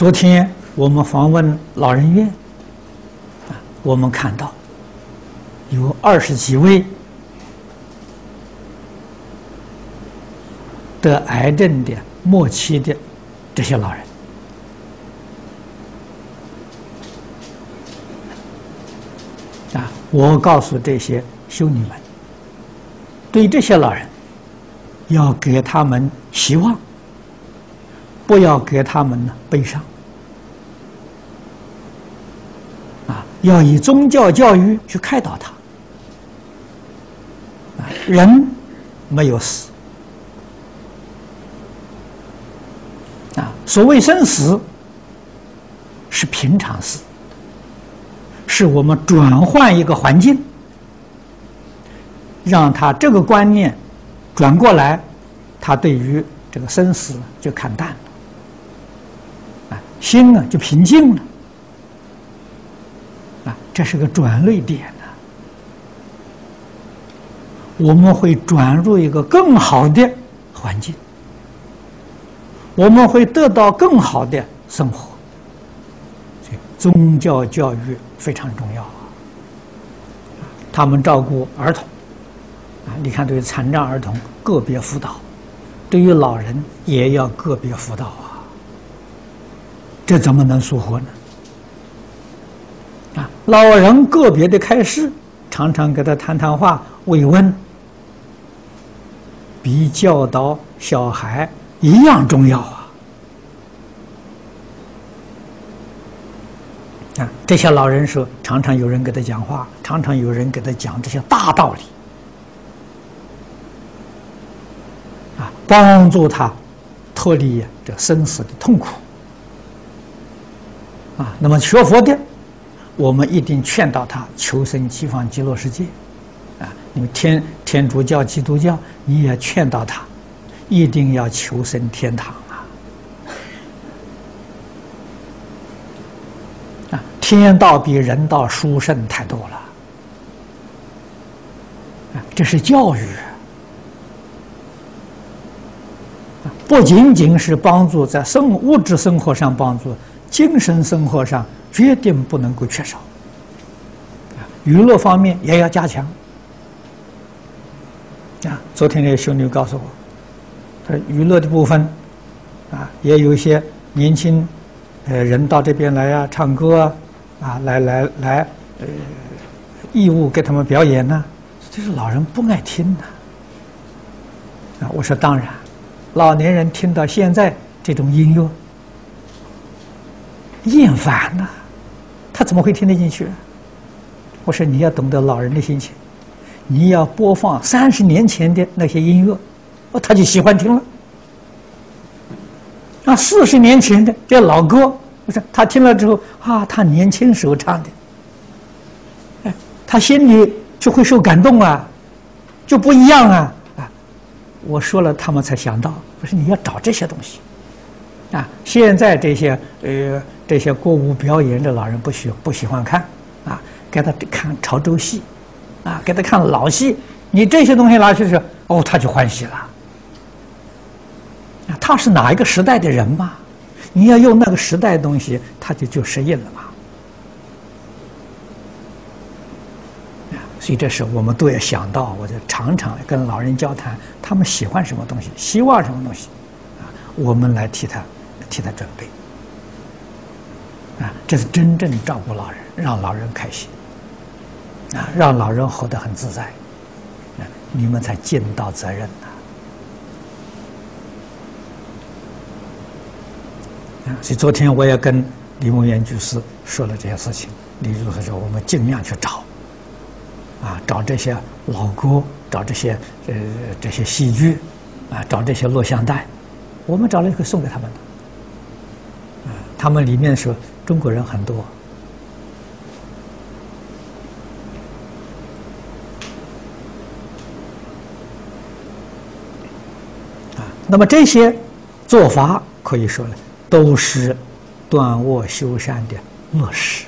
昨天我们访问老人院，啊，我们看到有二十几位得癌症的末期的这些老人，啊，我告诉这些修女们，对这些老人，要给他们希望。不要给他们呢悲伤，啊，要以宗教教育去开导他。人没有死，啊，所谓生死是平常事，是我们转换一个环境，让他这个观念转过来，他对于这个生死就看淡了。心呢就平静了，啊，这是个转捩点呢。我们会转入一个更好的环境，我们会得到更好的生活。宗教教育非常重要啊。他们照顾儿童，啊，你看对于残障儿童个别辅导，对于老人也要个别辅导啊。这怎么能疏忽呢？啊，老人个别的开示，常常给他谈谈话、慰问，比教导小孩一样重要啊！啊，这些老人说，常常有人给他讲话，常常有人给他讲这些大道理，啊，帮助他脱离这生死的痛苦。啊，那么学佛的，我们一定劝导他求生西方极乐世界，啊，你们天天主教、基督教，你也劝导他，一定要求生天堂啊！啊，天道比人道殊胜太多了，啊，这是教育，不仅仅是帮助在生物质生活上帮助。精神生活上决定不能够缺少，啊，娱乐方面也要加强。啊，昨天那个兄弟告诉我，他娱乐的部分，啊，也有一些年轻，呃，人到这边来啊，唱歌啊，啊，来来来，呃，义务给他们表演呢，这是老人不爱听的。啊，我说当然，老年人听到现在这种音乐。厌烦呐，他怎么会听得进去？我说你要懂得老人的心情，你要播放三十年前的那些音乐，哦，他就喜欢听了。那四十年前的这老歌，我说他听了之后啊，他年轻时候唱的，哎，他心里就会受感动啊，就不一样啊啊！我说了，他们才想到，我说你要找这些东西。啊，现在这些呃这些歌舞表演的老人不喜不喜欢看，啊，给他看潮州戏，啊，给他看老戏，你这些东西拿去说，哦，他就欢喜了。啊，他是哪一个时代的人嘛？你要用那个时代的东西，他就就适应了嘛。所以这时我们都要想到，我就常常跟老人交谈，他们喜欢什么东西，希望什么东西，啊，我们来替他。替他准备，啊，这是真正照顾老人，让老人开心，啊，让老人活得很自在，啊，你们才尽到责任呐，啊，所以昨天我也跟李梦元居士说了这些事情，李居士说我们尽量去找，啊，找这些老歌，找这些呃这些戏剧，啊，找这些录像带，我们找了一个送给他们的。他们里面说中国人很多啊，那么这些做法可以说呢，都是断我修善的落实。